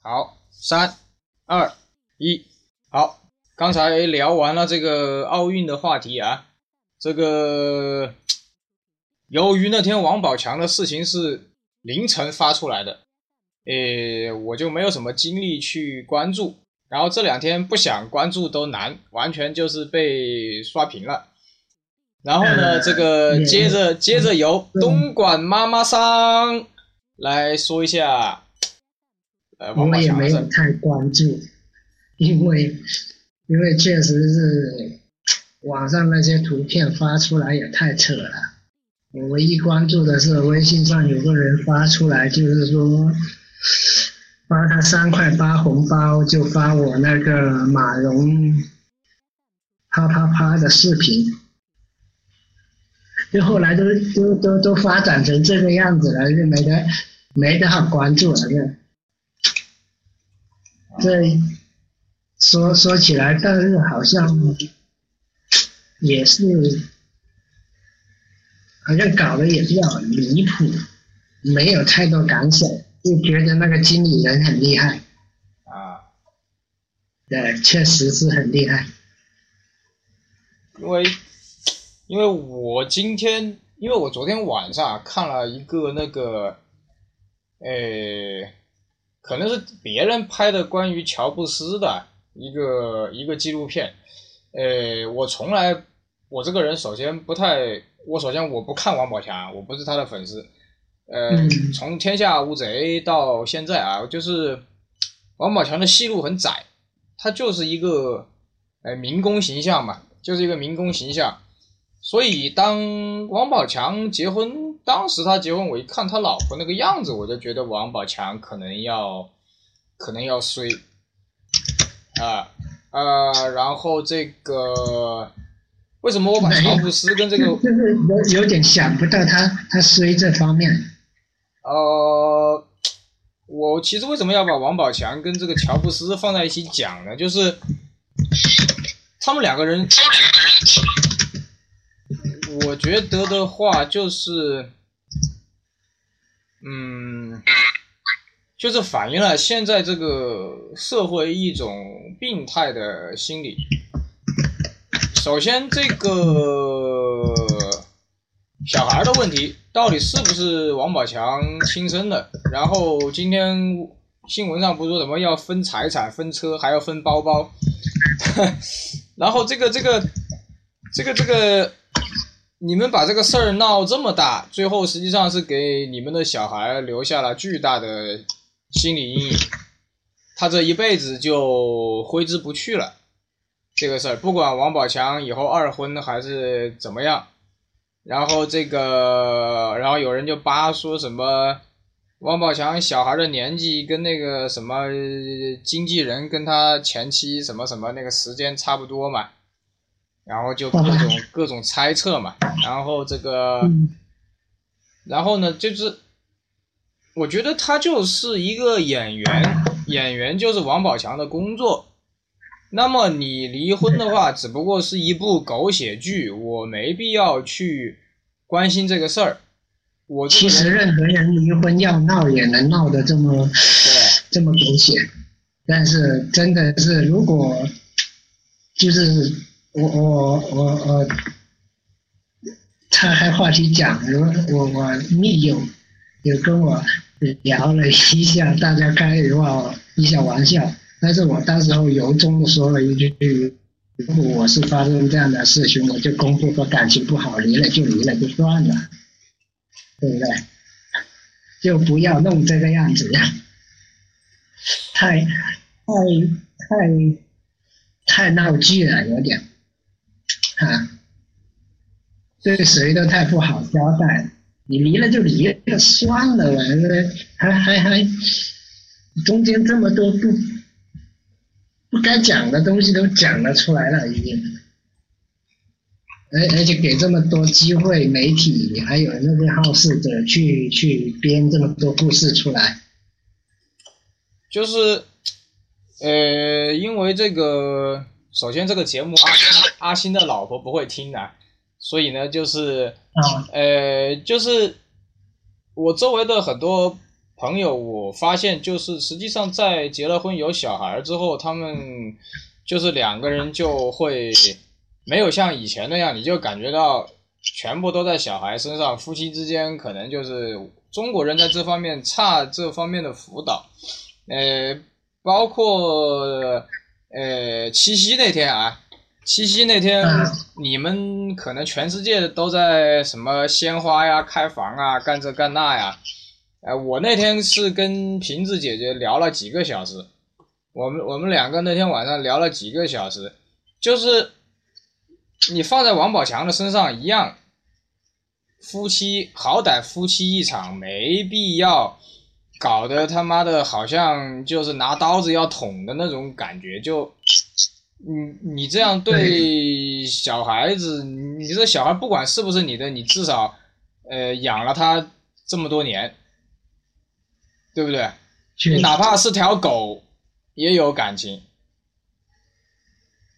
好，三、二、一，好。刚才聊完了这个奥运的话题啊，这个由于那天王宝强的事情是凌晨发出来的，诶，我就没有什么精力去关注。然后这两天不想关注都难，完全就是被刷屏了。然后呢，这个接着接着由东莞妈妈桑来说一下。我也没有太关注，因为因为确实是网上那些图片发出来也太扯了。我唯一关注的是微信上有个人发出来，就是说发他三块八红包，就发我那个马蓉啪啪啪的视频，就后来都都都都发展成这个样子了，就没得没得好关注了，就。这说说起来，但是好像也是，好像搞得也比较离谱，没有太多感想，就觉得那个经理人很厉害。啊，对，确实是很厉害。因为，因为我今天，因为我昨天晚上看了一个那个，诶。可能是别人拍的关于乔布斯的一个一个纪录片，呃，我从来我这个人首先不太，我首先我不看王宝强，我不是他的粉丝，呃，从天下无贼到现在啊，就是王宝强的戏路很窄，他就是一个呃民工形象嘛，就是一个民工形象，所以当王宝强结婚。当时他结婚，我一看他老婆那个样子，我就觉得王宝强可能要，可能要衰，啊，呃，然后这个为什么我把乔布斯跟这个 就是有有点想不到他他衰这方面，呃，我其实为什么要把王宝强跟这个乔布斯放在一起讲呢？就是他们两个人，我觉得的话就是。嗯，就是反映了现在这个社会一种病态的心理。首先，这个小孩的问题到底是不是王宝强亲生的？然后今天新闻上不是说什么要分财产、分车，还要分包包？然后这个、这个、这个、这个。你们把这个事儿闹这么大，最后实际上是给你们的小孩留下了巨大的心理阴影，他这一辈子就挥之不去了。这个事儿，不管王宝强以后二婚还是怎么样，然后这个，然后有人就扒说什么，王宝强小孩的年纪跟那个什么经纪人跟他前妻什么什么那个时间差不多嘛。然后就各种各种猜测嘛，然后这个，然后呢，就是我觉得他就是一个演员，演员就是王宝强的工作。那么你离婚的话，只不过是一部狗血剧，我没必要去关心这个事儿。我其实任何人离婚要闹也能闹得这么这么狗血，但是真的是如果就是。我我我我岔开话题讲，我我我密友有跟我聊了一下，大家开一话一下玩笑，但是我到时候由衷的说了一句，如果我是发生这样的事情，我就公布说感情不好，离了就离了就算了，对不对？就不要弄这个样子呀，太太太太闹剧了，有点。啊，对谁都太不好交代。你离了就离了，算了吧，还还还，中间这么多不不该讲的东西都讲了出来了，已经。而而且给这么多机会，媒体还有那些好事者去去编这么多故事出来。就是，呃，因为这个。首先，这个节目阿阿星的老婆不会听的，所以呢，就是，呃，就是我周围的很多朋友，我发现就是实际上在结了婚有小孩之后，他们就是两个人就会没有像以前那样，你就感觉到全部都在小孩身上，夫妻之间可能就是中国人在这方面差这方面的辅导，呃，包括呃七夕那天啊，七夕那天你们可能全世界都在什么鲜花呀、开房啊、干这干那呀。哎，我那天是跟瓶子姐姐聊了几个小时，我们我们两个那天晚上聊了几个小时，就是你放在王宝强的身上一样，夫妻好歹夫妻一场，没必要搞得他妈的好像就是拿刀子要捅的那种感觉，就你你这样对小孩子，你这小孩不管是不是你的，你至少呃养了他这么多年。对不对？你哪怕是条狗，也有感情。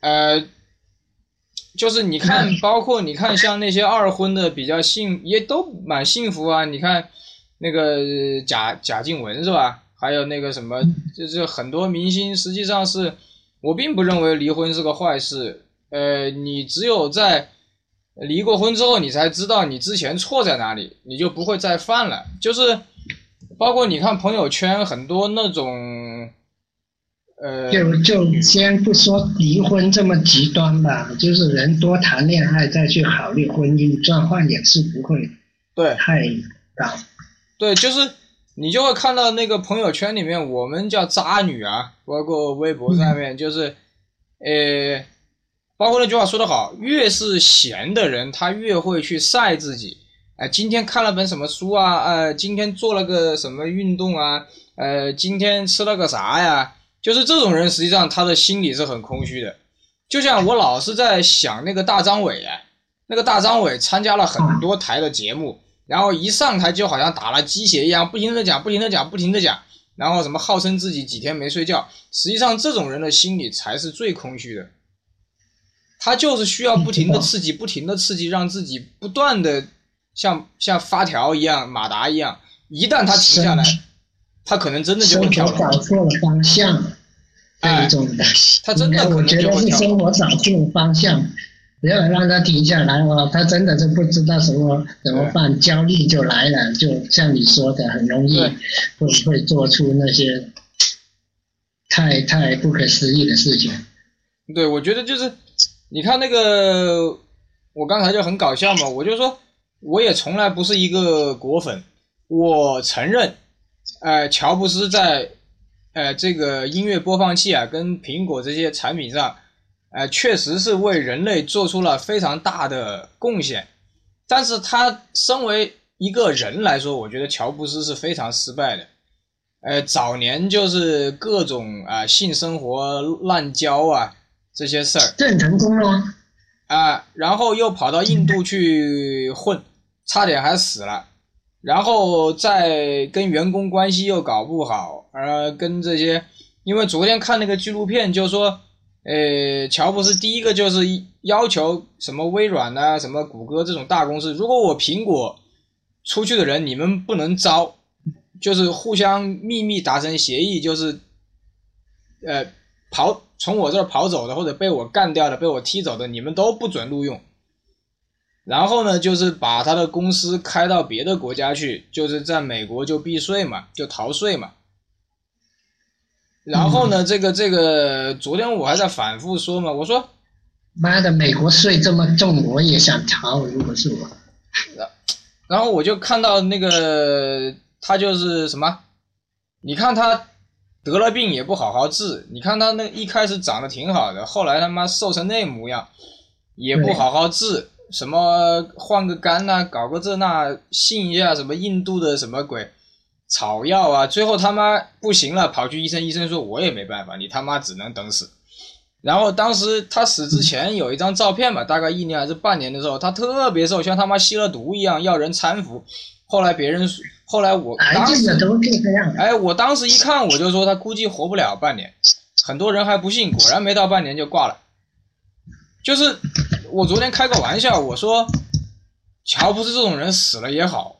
呃，就是你看，包括你看，像那些二婚的比较幸，也都蛮幸福啊。你看那个贾贾静雯是吧？还有那个什么，就是很多明星，实际上是我并不认为离婚是个坏事。呃，你只有在离过婚之后，你才知道你之前错在哪里，你就不会再犯了。就是。包括你看朋友圈很多那种，呃，就就先不说离婚这么极端吧，就是人多谈恋爱再去考虑婚姻状况也是不会对太高。对，就是你就会看到那个朋友圈里面，我们叫渣女啊，包括微博上面就是，呃，包括那句话说得好，越是闲的人，他越会去晒自己。哎，今天看了本什么书啊？呃，今天做了个什么运动啊？呃，今天吃了个啥呀？就是这种人，实际上他的心里是很空虚的。就像我老是在想那个大张伟啊，那个大张伟参加了很多台的节目，然后一上台就好像打了鸡血一样，不停的讲，不停的讲，不停的讲，然后什么号称自己几天没睡觉，实际上这种人的心理才是最空虚的。他就是需要不停的刺激，不停的刺激，让自己不断的。像像发条一样，马达一样，一旦他停下来，他可能真的就会跳。找错了方向，这种的。他真的我觉得是生活找错了方向，不要让他停下来哦，他真的是不知道什么怎么办，焦虑就来了，就像你说的，很容易会会做出那些太太不可思议的事情。对，我觉得就是，你看那个，我刚才就很搞笑嘛，我就说。我也从来不是一个果粉，我承认，呃，乔布斯在，呃，这个音乐播放器啊，跟苹果这些产品上，呃，确实是为人类做出了非常大的贡献。但是他身为一个人来说，我觉得乔布斯是非常失败的。呃，早年就是各种啊性生活滥交啊这些事儿，这很成功了啊，然后又跑到印度去混。差点还死了，然后再跟员工关系又搞不好，而跟这些，因为昨天看那个纪录片，就说，呃，乔布斯第一个就是要求什么微软啊、什么谷歌这种大公司，如果我苹果出去的人你们不能招，就是互相秘密达成协议，就是，呃，跑从我这儿跑走的或者被我干掉的、被我踢走的，你们都不准录用。然后呢，就是把他的公司开到别的国家去，就是在美国就避税嘛，就逃税嘛。然后呢，这个这个，昨天我还在反复说嘛，我说，妈的，美国税这么重，我也想逃，如果是我。然后我就看到那个他就是什么，你看他得了病也不好好治，你看他那一开始长得挺好的，后来他妈瘦成那模样，也不好好治。什么换个肝呐，搞个这那，信一下什么印度的什么鬼草药啊，最后他妈不行了，跑去医生，医生说我也没办法，你他妈只能等死。然后当时他死之前有一张照片吧，大概一年还是半年的时候，他特别瘦，像他妈吸了毒一样，要人搀扶。后来别人，后来我当时哎，我当时一看我就说他估计活不了半年，很多人还不信，果然没到半年就挂了，就是。我昨天开个玩笑，我说乔布斯这种人死了也好，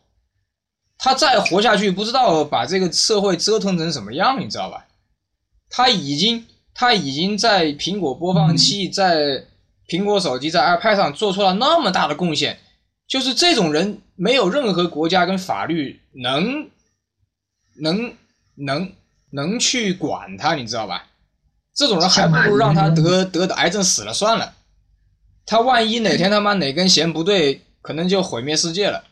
他再活下去，不知道把这个社会折腾成什么样，你知道吧？他已经他已经在苹果播放器、在苹果手机、在 iPad 上做出了那么大的贡献，就是这种人没有任何国家跟法律能能能能去管他，你知道吧？这种人还不如让他得得的癌症死了算了。他万一哪天他妈哪根弦不对，可能就毁灭世界了。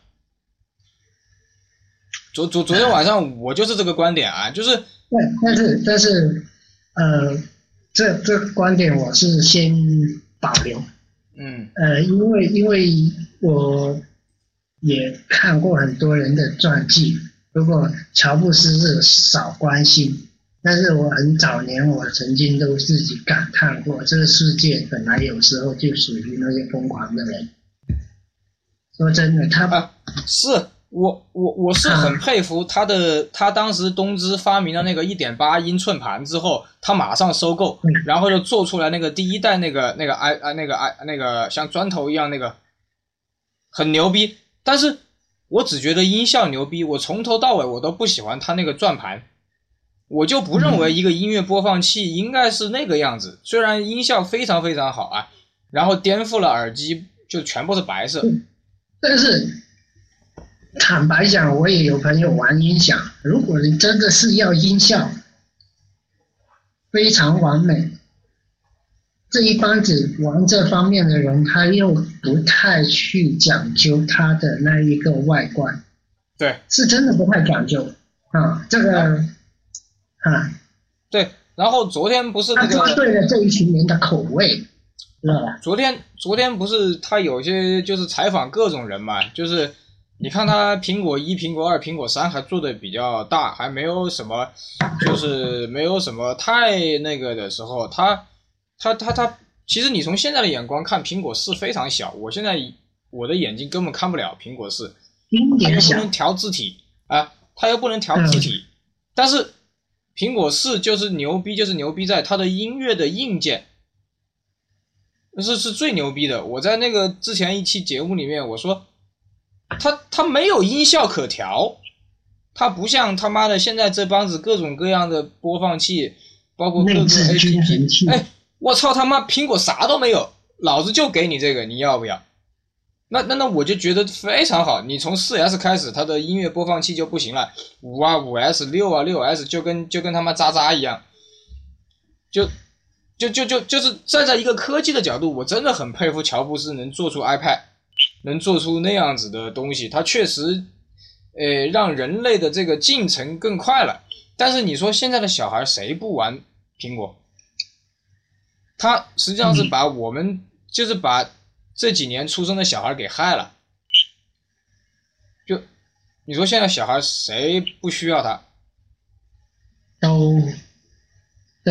昨昨昨天晚上我就是这个观点啊，就是但，但是但是呃，这这观点我是先保留。嗯呃，因为因为我也看过很多人的传记，不过乔布斯是少关心。但是我很早年，我曾经都自己感叹过，这个世界本来有时候就属于那些疯狂的人。说真的，他啊，是我我我是很 佩服他的，他当时东芝发明了那个一点八英寸盘之后，他马上收购，然后就做出来那个第一代那个那个 i 啊那个 i 那个像砖头一样那个，很牛逼。但是我只觉得音效牛逼，我从头到尾我都不喜欢他那个转盘。我就不认为一个音乐播放器应该是那个样子，虽然音效非常非常好啊，然后颠覆了耳机，就全部是白色。但是坦白讲，我也有朋友玩音响，如果你真的是要音效非常完美，这一帮子玩这方面的人，他又不太去讲究他的那一个外观，对，是真的不太讲究啊，这个。啊，对，然后昨天不是那个对了这一群人的口味，知道吧？昨天昨天不是他有些就是采访各种人嘛，就是你看它苹果一、苹果二、苹果三还做的比较大，还没有什么，就是没有什么太那个的时候，它它它它，其实你从现在的眼光看，苹果四非常小，我现在我的眼睛根本看不了苹果四，它又不能调字体啊，它又不能调字体，但是。苹果四就是牛逼，就是牛逼在它的音乐的硬件，是是最牛逼的。我在那个之前一期节目里面我说，它它没有音效可调，它不像他妈的现在这帮子各种各样的播放器，包括各个 APP，哎，我操他妈，苹果啥都没有，老子就给你这个，你要不要？那那那我就觉得非常好。你从四 S 开始，它的音乐播放器就不行了。五啊五 S 六啊六 S 就跟就跟他妈渣渣一样。就就就就就是站在一个科技的角度，我真的很佩服乔布斯能做出 iPad，能做出那样子的东西。它确实，呃，让人类的这个进程更快了。但是你说现在的小孩谁不玩苹果？他实际上是把我们就是把。这几年出生的小孩给害了，就你说现在小孩谁不需要他？都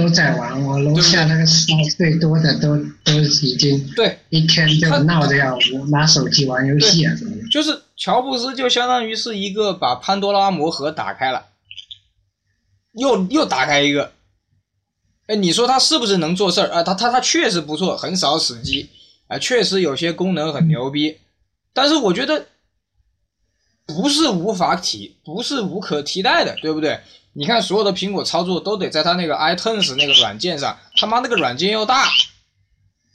都在玩，我楼下那个三岁多的都都已经对一天就闹着要拿手机玩游戏啊什么的。就是乔布斯就相当于是一个把潘多拉魔盒打开了，又又打开一个。哎，你说他是不是能做事儿啊？他他他确实不错，很少死机。啊，确实有些功能很牛逼，但是我觉得不是无法替，不是无可替代的，对不对？你看所有的苹果操作都得在它那个 iTunes 那个软件上，他妈那个软件又大，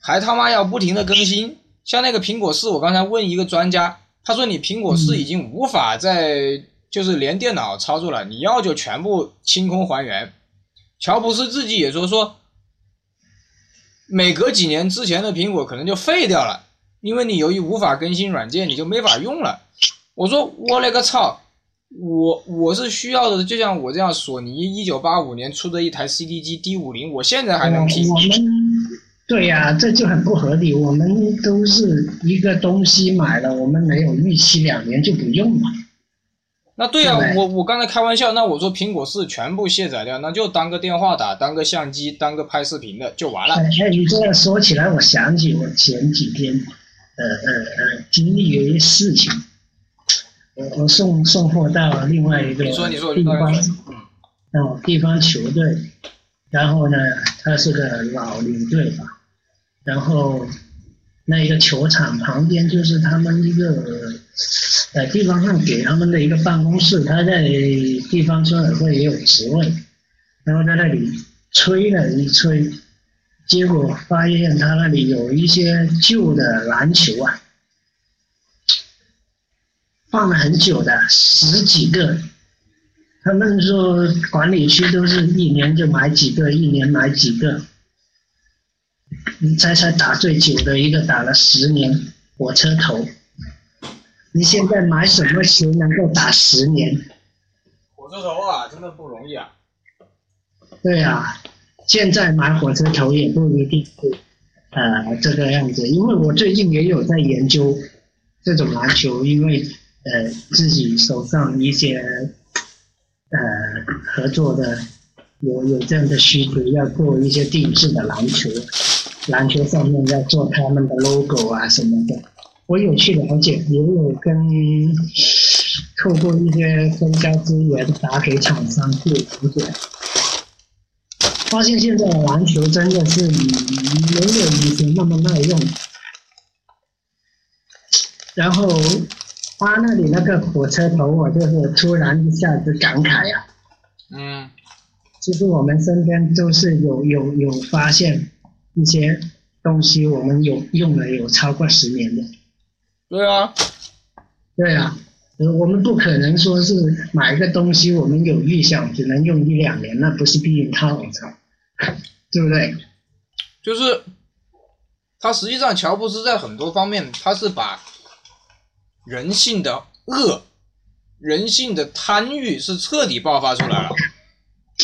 还他妈要不停的更新。像那个苹果四，我刚才问一个专家，他说你苹果四已经无法再就是连电脑操作了，你要就全部清空还原。乔布斯自己也说说。每隔几年，之前的苹果可能就废掉了，因为你由于无法更新软件，你就没法用了。我说我勒个操，我我是需要的，就像我这样，索尼一九八五年出的一台 CD 机 D 五零，我现在还能拼。我们对呀，这就很不合理。我们都是一个东西买了，我们没有预期两年就不用了。那对呀，我我刚才开玩笑，那我说苹果四全部卸载掉，那就当个电话打，当个相机，当个拍视频的就完了。哎，你这样说起来，我想起我前几天，呃呃呃，经历了一些事情。我我送送货到另外一个地方，哦，地方球队，然后呢，他是个老领队吧，然后那一个球场旁边就是他们一个。呃地方上给他们的一个办公室，他在地方村委会也有职位，然后在那里吹了一吹，结果发现他那里有一些旧的篮球啊，放了很久的十几个，他们说管理区都是一年就买几个，一年买几个。你猜猜打最久的一个打了十年火车头，你现在买什么球能够打十年？火车头啊，真的不容易啊。对啊，现在买火车头也不一定是呃这个样子，因为我最近也有在研究这种篮球，因为呃自己手上一些呃合作的有有这样的需求，要做一些定制的篮球。篮球上面要做他们的 logo 啊什么的，我有去了解，也有跟透过一些分销资源打给厂商去了解，发现现在的篮球真的是没有以前那么耐用。然后他那里那个火车头，我就是突然一下子感慨呀。嗯。其实我们身边都是有有有发现。一些东西我们有用了有超过十年的，对啊，对啊，我们不可能说是买一个东西我们有预想只能用一两年，那不是避孕套，我操，对不对？就是，他实际上乔布斯在很多方面他是把人性的恶、人性的贪欲是彻底爆发出来了。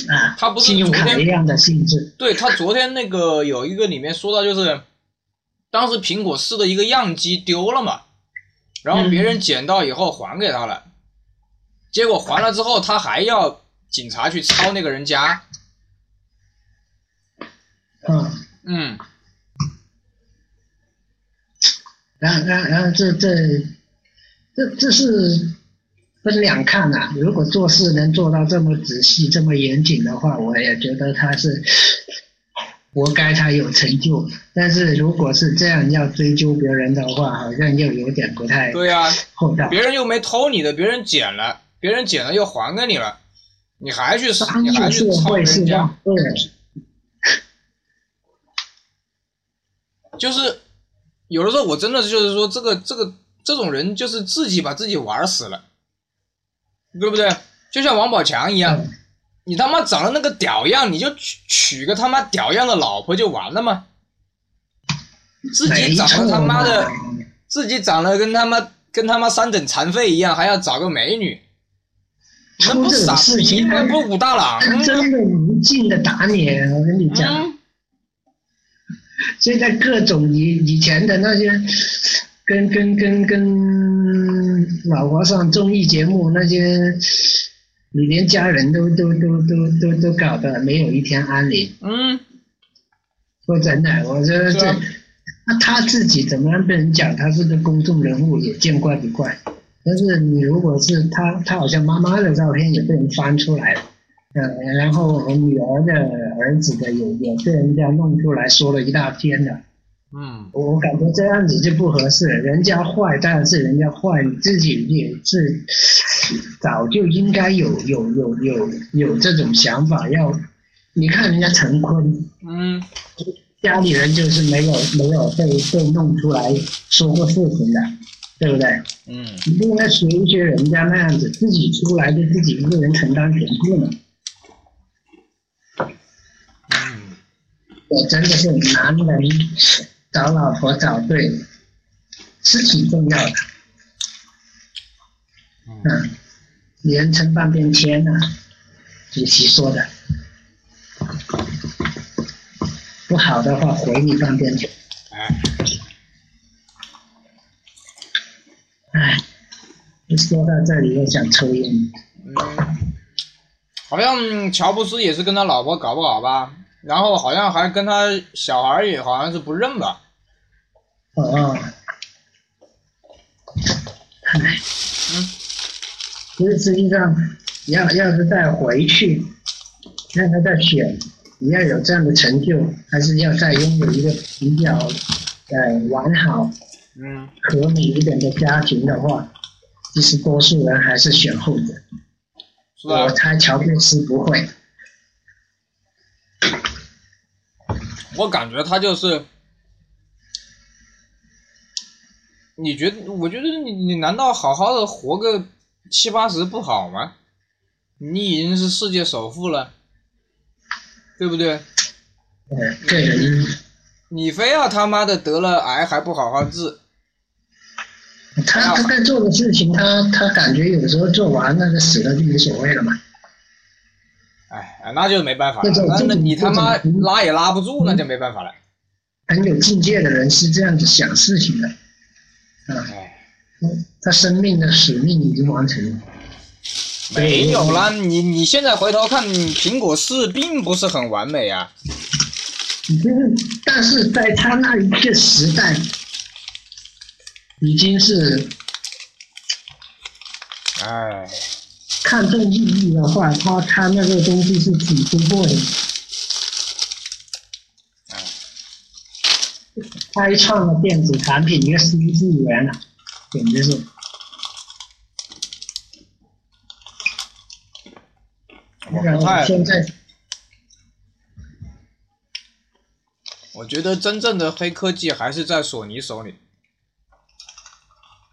啊，他不是昨天一样的性质。对他昨天那个有一个里面说到，就是当时苹果四的一个样机丢了嘛，然后别人捡到以后还给他了，结果还了之后他还要警察去抄那个人家。嗯嗯。然后然后然后这这这这是。分两看呐，如果做事能做到这么仔细、这么严谨的话，我也觉得他是活该他有成就。但是如果是这样要追究别人的话，好像又有点不太对呀。厚道。别人又没偷你的，别人捡了，别人捡了又还给你了，你还去你还去抄人家？对。就是有的时候我真的就是说，这个这个这种人就是自己把自己玩死了。对不对？就像王宝强一样，你他妈长得那个屌样，你就娶娶个他妈屌样的老婆就完了吗？自己长得他妈的，自己长得跟他妈跟他妈三等残废一样，还要找个美女，那不傻逼吗？不武大郎，真的无尽的打脸，我跟你讲。现在各种以以前的那些。跟跟跟跟老婆上综艺节目那些，你连家人都都都都都都搞得没有一天安宁。嗯，说真的，我觉得这，那他自己怎么样被人讲他是个公众人物也见怪不怪。但是你如果是他，他好像妈妈的照片也被人翻出来了，嗯，然后女儿的儿子的也也被人家弄出来说了一大篇的。嗯，我感觉这样子就不合适。人家坏当然是人家坏，你自己也是早就应该有有有有有这种想法。要你看人家陈坤，嗯，家里人就是没有没有被被弄出来说过事情的，对不对？嗯，你不应该学一学人家那样子，自己出来就自己一个人承担全部嘛。嗯，我真的是男人。找老婆找对是挺重要的，嗯，人称半边天呐，主席说的，不好的话回你半边天。哎，哎，说到这里又想抽烟。嗯，好像乔布斯也是跟他老婆搞不好吧？然后好像还跟他小孩也好像是不认吧？哦，唉，嗯，其实实际上，要要是再回去，让他再选，你要有这样的成就，还是要再拥有一个比较呃完好、嗯和美一点的家庭的话，其实多数人还是选后者。我猜乔布斯不会。我感觉他就是，你觉得？我觉得你你难道好好的活个七八十不好吗？你已经是世界首富了，对不对？对，你非要他妈的得了癌还不好好治？他他在做的事情，他他感觉有时候做完那个死了就无所谓了嘛。哎，那就没办法了。那那你他妈拉也拉不住，那就没办法了。很有境界的人是这样子想事情的，啊，他生命的使命已经完成了。没有啦，你你现在回头看，苹果四并不是很完美啊。但是在他那一个时代，已经是，哎，看重意义的话，他他那个东西是挺突破的，开创了电子产品一个新纪元了，简直是。然后现在。我觉得真正的黑科技还是在索尼手里。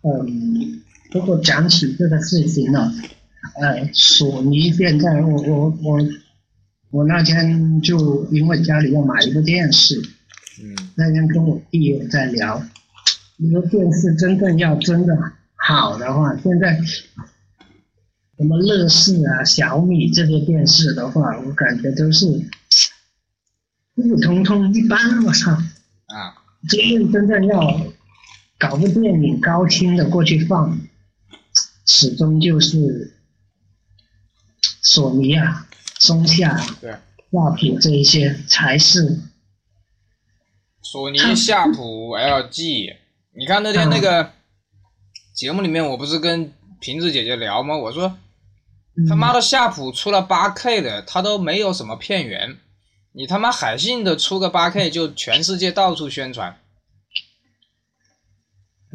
嗯，如果讲起这个事情呢，呃，索尼现在，我我我我那天就因为家里要买一个电视，嗯，那天跟我弟也在聊，你说电视真正要真的好的话，现在什么乐视啊、小米这些电视的话，我感觉都是。普普通通一般，我操！啊，真正真正要搞部电影高清的过去放，始终就是索尼啊、松下、对，亚普这一些才是。索尼、夏普、LG，你看那天那个节目里面，我不是跟瓶子姐姐聊吗？我说他妈的夏普出了八 K 的，他都没有什么片源。你他妈海信的出个八 K 就全世界到处宣传，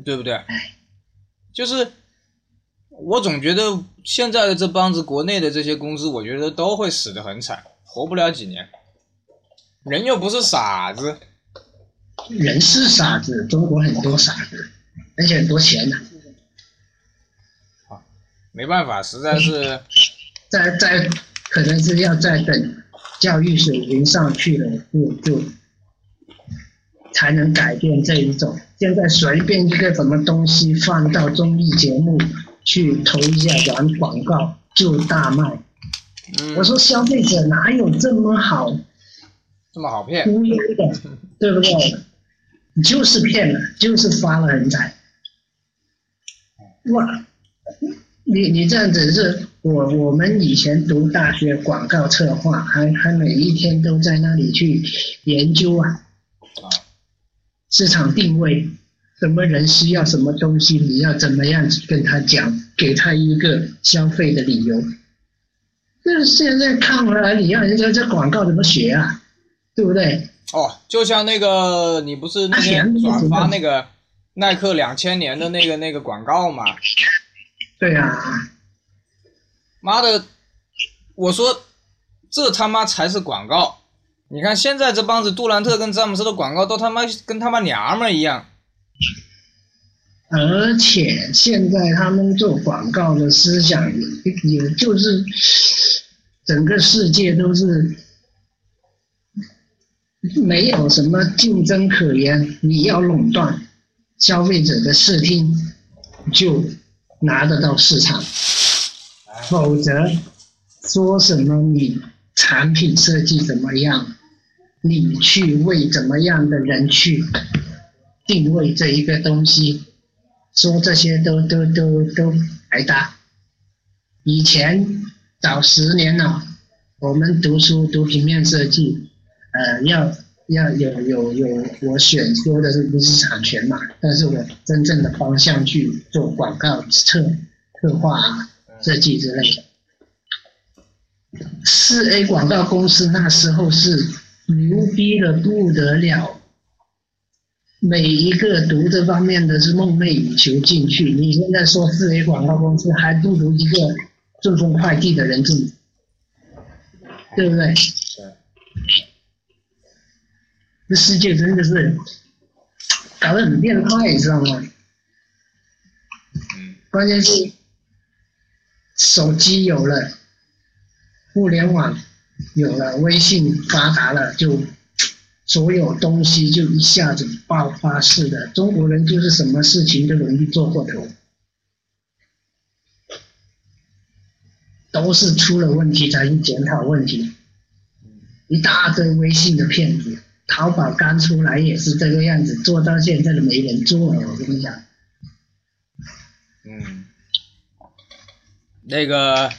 对不对？就是我总觉得现在的这帮子国内的这些公司，我觉得都会死得很惨，活不了几年。人又不是傻子，人是傻子，中国很多傻子，而且很多钱呢。啊，没办法，实在是，在在可能是要再等。教育水平上去了，就就才能改变这一种。现在随便一个什么东西放到综艺节目去投一下软广告就大卖。我说消费者哪有这么好，这么好骗？忽悠的，对不对？就是骗了，就是发了人财。哇，你你这样子是。我我们以前读大学广告策划，还还每一天都在那里去研究啊，市场定位，什么人需要什么东西，你要怎么样跟他讲，给他一个消费的理由。那现在看回来，你让人家这广告怎么学啊？对不对？哦，就像那个你不是那天转发那个耐克两千年的那个那个广告嘛？对呀。妈的！我说，这他妈才是广告。你看现在这帮子杜兰特跟詹姆斯的广告，都他妈跟他妈娘们一样。而且现在他们做广告的思想，也就是整个世界都是没有什么竞争可言。你要垄断消费者的视听，就拿得到市场。否则，说什么你产品设计怎么样，你去为怎么样的人去定位这一个东西，说这些都都都都白搭。以前早十年了，我们读书读平面设计，呃，要要有有有我选修的是不是产权嘛？但是我真正的方向去做广告策策划。设计之类的，四 A 广告公司那时候是牛逼的不得了，每一个读这方面的是梦寐以求进去。你现在说四 A 广告公司，还不如一个顺丰快递的人进，对不对？这世界真的是搞得很变态，你知道吗？关键是手机有了，互联网有了，微信发达了，就所有东西就一下子爆发式的。中国人就是什么事情都容易做过头，都是出了问题才去检讨问题。一大堆微信的骗子。淘宝刚出来也是这个样子，做到现在都没人做了。我跟你讲，嗯，那个，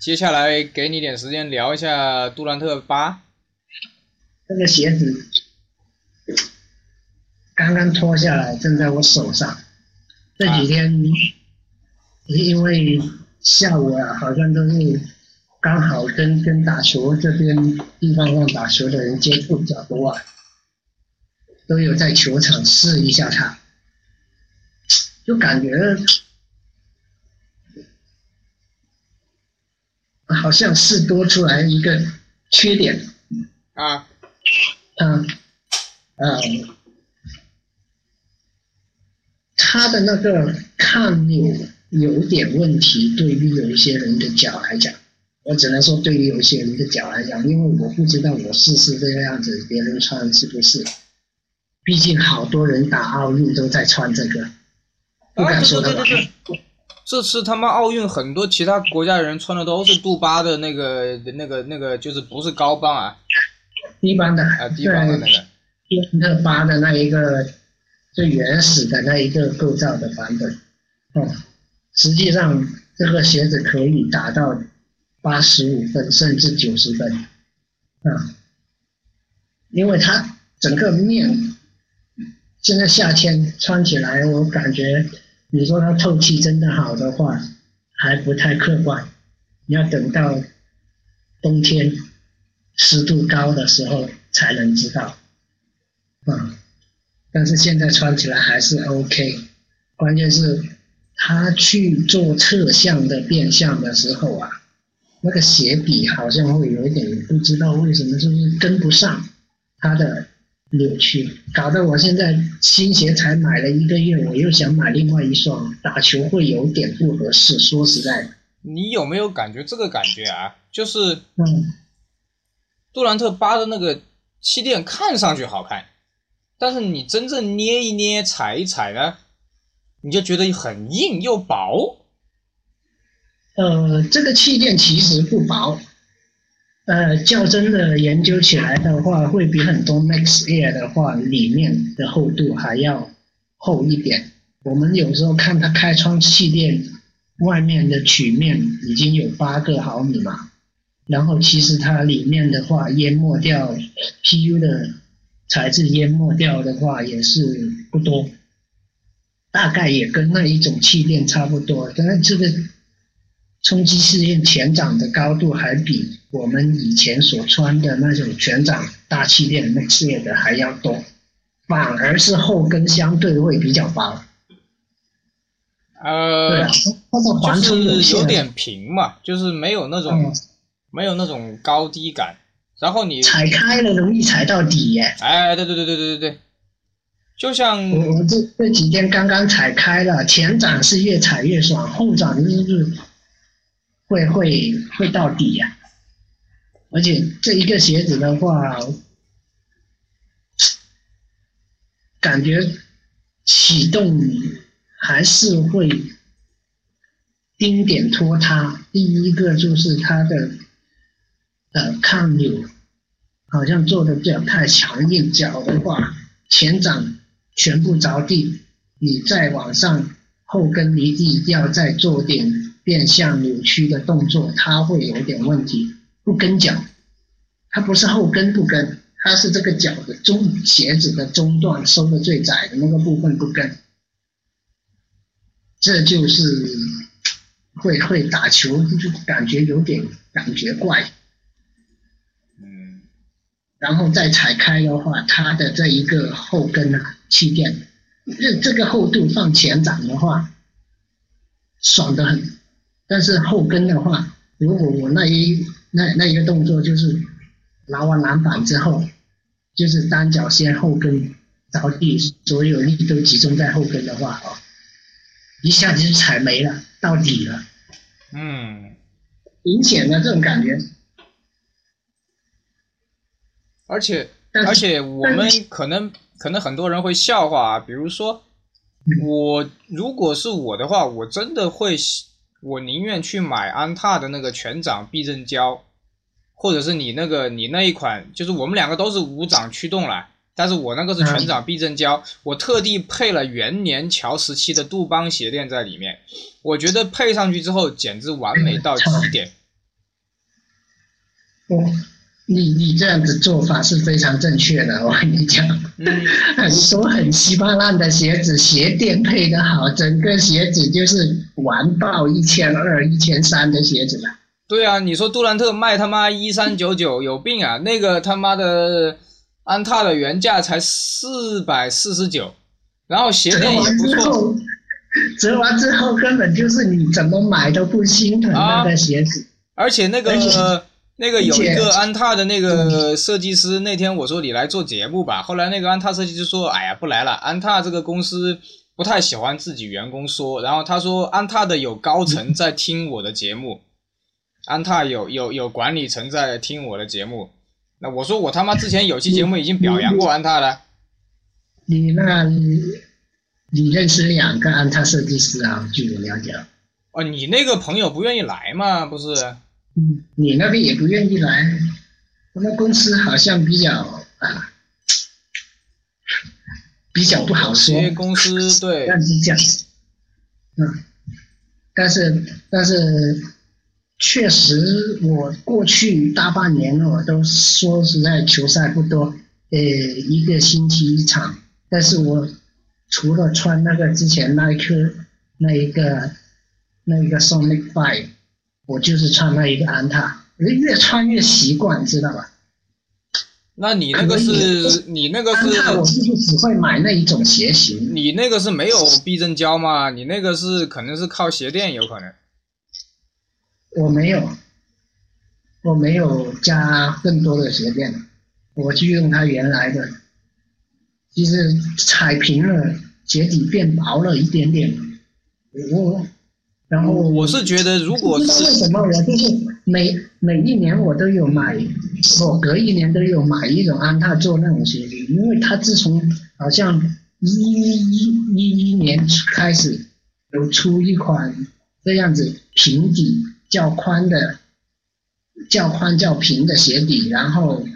接下来给你点时间聊一下杜兰特八。这个鞋子刚刚脱下来，正在我手上。这几天因为下午啊，好像都是。刚好跟跟打球这边地方上打球的人接触比较多啊，都有在球场试一下它，就感觉好像是多出来一个缺点啊，嗯嗯，它的那个抗扭有点问题，对于有一些人的脚来讲。我只能说，对于有些人的脚来讲，因为我不知道我试试这个样子，别人穿是不是？毕竟好多人打奥运都在穿这个，不敢说的吧？这次他妈奥运很多其他国家人穿的都是杜巴的那个、那个、那个，就是不是高帮啊？低帮的啊，低帮的那个。特八的那一个最原始的那一个构造的版本，哦，实际上这个鞋子可以达到。八十五分甚至九十分，啊，因为它整个面，现在夏天穿起来，我感觉你说它透气真的好的话，还不太客观，你要等到冬天湿度高的时候才能知道，啊，但是现在穿起来还是 OK，关键是他去做侧向的变向的时候啊。那个鞋底好像会有一点不知道为什么，就是跟不上它的扭曲，搞得我现在新鞋才买了一个月，我又想买另外一双，打球会有点不合适。说实在的，你有没有感觉这个感觉啊？就是嗯，杜兰特八的那个气垫看上去好看，但是你真正捏一捏、踩一踩呢，你就觉得很硬又薄。呃，这个气垫其实不薄，呃，较真的研究起来的话，会比很多 Max Air 的话里面的厚度还要厚一点。我们有时候看它开窗气垫外面的曲面已经有八个毫米嘛，然后其实它里面的话淹没掉 PU 的材质淹没掉的话也是不多，大概也跟那一种气垫差不多，但是这个。冲击试验前掌的高度还比我们以前所穿的那种全掌大气垫那系列的还要多，反而是后跟相对会比较薄。呃，对啊，它的缓冲有点平嘛，就是没有那种没有那种高低感。然后你踩开了容易踩到底耶。哎，对对对对对对对，就像我我这这几天刚刚踩开了，前掌是越踩越爽，后掌就是。会会会到底呀，而且这一个鞋子的话，感觉启动还是会丁点拖沓。第一个就是它的呃抗扭，好像做的比较太强硬。脚的话，前掌全部着地，你再往上后跟离地要再做点。变相扭曲的动作，它会有点问题。不跟脚，它不是后跟不跟，它是这个脚的中鞋子的中段收的最窄的那个部分不跟，这就是会会打球就感觉有点感觉怪。嗯，然后再踩开的话，它的这一个后跟啊气垫，这这个厚度放前掌的话，爽得很。但是后跟的话，如果我那一那那一个动作就是拿完篮板之后，就是单脚先后跟着地，所有力都集中在后跟的话，哦，一下子就踩没了，到底了。嗯，明显的这种感觉。而且而且我们可能可能很多人会笑话啊，比如说我如果是我的话，我真的会喜，我宁愿去买安踏的那个全掌避震胶，或者是你那个你那一款，就是我们两个都是无掌驱动了，但是我那个是全掌避震胶，我特地配了元年乔十七的杜邦鞋垫在里面，我觉得配上去之后简直完美到极点。我你你这样子做法是非常正确的，我跟你讲，嗯，很多很稀巴烂的鞋子，鞋垫配的好，整个鞋子就是完爆一千二、一千三的鞋子了。对啊，你说杜兰特卖他妈一三九九有病啊？那个他妈的安踏的原价才四百四十九，然后鞋垫也不错，折完之后根本就是你怎么买都不心疼啊那个鞋子。而且那个那个有一个安踏的那个设计师，那天我说你来做节目吧，后来那个安踏设计师说，哎呀不来了，安踏这个公司不太喜欢自己员工说，然后他说安踏的有高层在听我的节目，安踏有有有管理层在听我的节目，那我说我他妈之前有期节目已经表扬过安踏了。你那，你认识两个安踏设计师啊？据我了解，哦，你那个朋友不愿意来吗？不是？嗯，你那边也不愿意来，我们公司好像比较啊，比较不好说公司对，但是这样，嗯，但是但是确实，我过去大半年我都说实在球赛不多，呃，一个星期一场，但是我除了穿那个之前耐克那一个那一个 Sonic Five，我就是穿那一个安踏，我越穿越习惯，知道吧？那你那个是你那个安踏我是是不是只会买那一种鞋型？你那个是没有避震胶吗？你那个是可能是靠鞋垫，有可能。我没有，我没有加更多的鞋垫，我就用它原来的。其实踩平了，鞋底变薄了一点点。我，然后我是觉得，如果不知道为什么我就是每每一年我都有买，我隔一年都有买一种安踏做那种鞋底，因为它自从好像一一一一年开始有出一款这样子平底较宽的、较宽较平的鞋底，然后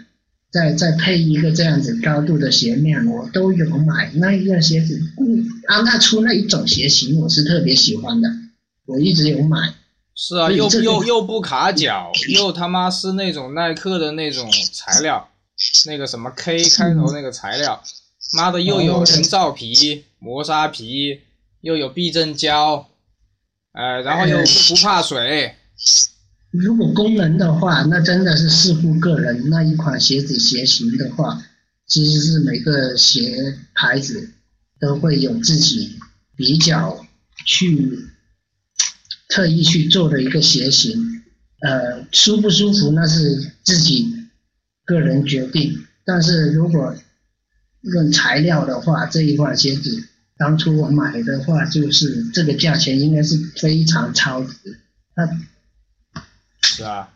再再配一个这样子高度的鞋面，我都有买那一个鞋子。嗯，安踏出那一种鞋型，我是特别喜欢的，我一直有买。是啊，又又又不卡脚，又他妈是那种耐克的那种材料，那个什么 K 开头那个材料，妈的又有哦人造皮、磨砂皮，又有避震胶，呃，然后又不怕水。如果功能的话，那真的是视乎个人。那一款鞋子鞋型的话，其实是每个鞋牌子都会有自己比较去特意去做的一个鞋型。呃，舒不舒服那是自己个人决定。但是如果论材料的话，这一款鞋子当初我买的话，就是这个价钱应该是非常超值。它是啊，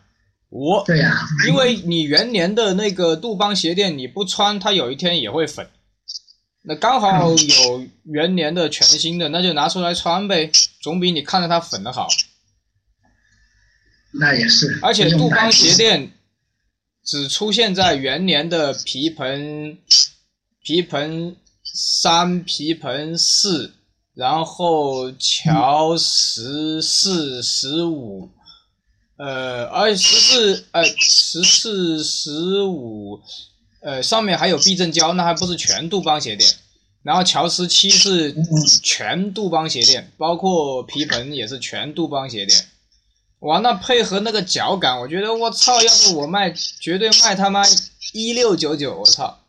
我对呀、因为你元年的那个杜邦鞋垫，你不穿它有一天也会粉。那刚好有元年的全新的，那就拿出来穿呗，总比你看着它粉的好。那也是。而且杜邦鞋垫只出现在元年的皮盆、皮盆三、皮盆四，然后乔十四、十五，呃，而十四呃十四、十五，呃上面还有避震胶，那还不是全杜邦鞋垫。然后乔十七是全杜邦鞋垫，包括皮盆也是全杜邦鞋垫。哇，那配合那个脚感，我觉得我操，要是我卖，绝对卖他妈一六九九，我操，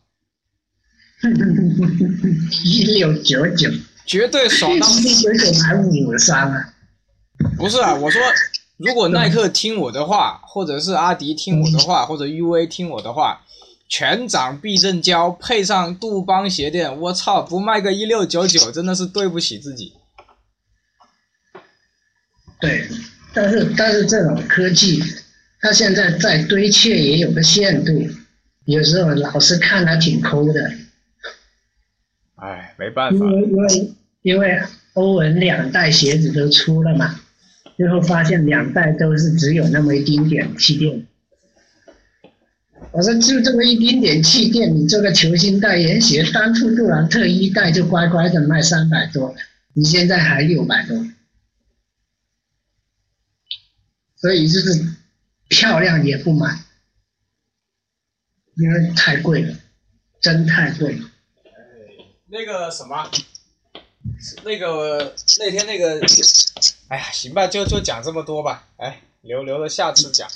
一六九九，绝对爽到 一六九九还五三啊！不是啊，我说如果耐克听我的话，或者是阿迪听我的话，或者 UA 听我的话，全掌避震胶配上杜邦鞋垫，我操，不卖个一六九九，真的是对不起自己。对，但是但是这种科技，它现在在堆砌也有个限度，有时候老是看它挺抠的。哎，没办法因法，为因为因为欧文两代鞋子都出了嘛，最后发现两代都是只有那么一丁点气垫。我说就这么一丁点气垫，你这个球星代言鞋，当初杜兰特一代就乖乖的卖三百多，你现在还六百多，所以就是漂亮也不买，因为太贵了，真太贵了。那个什么，那个那天那个，哎呀，行吧，就就讲这么多吧，哎，留留着下次讲。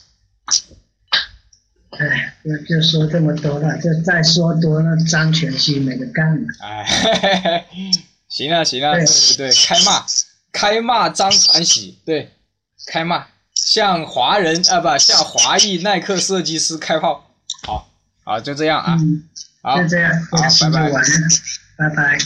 哎，那就说这么多了，就再说多了，张全熙没得干了。哎，嘿嘿嘿行了行了，对。对对，开骂，开骂张传喜，对，开骂，向华人啊不向华裔耐克设计师开炮，好，好就这样啊，嗯，好就这样，好拜拜。完了，拜拜。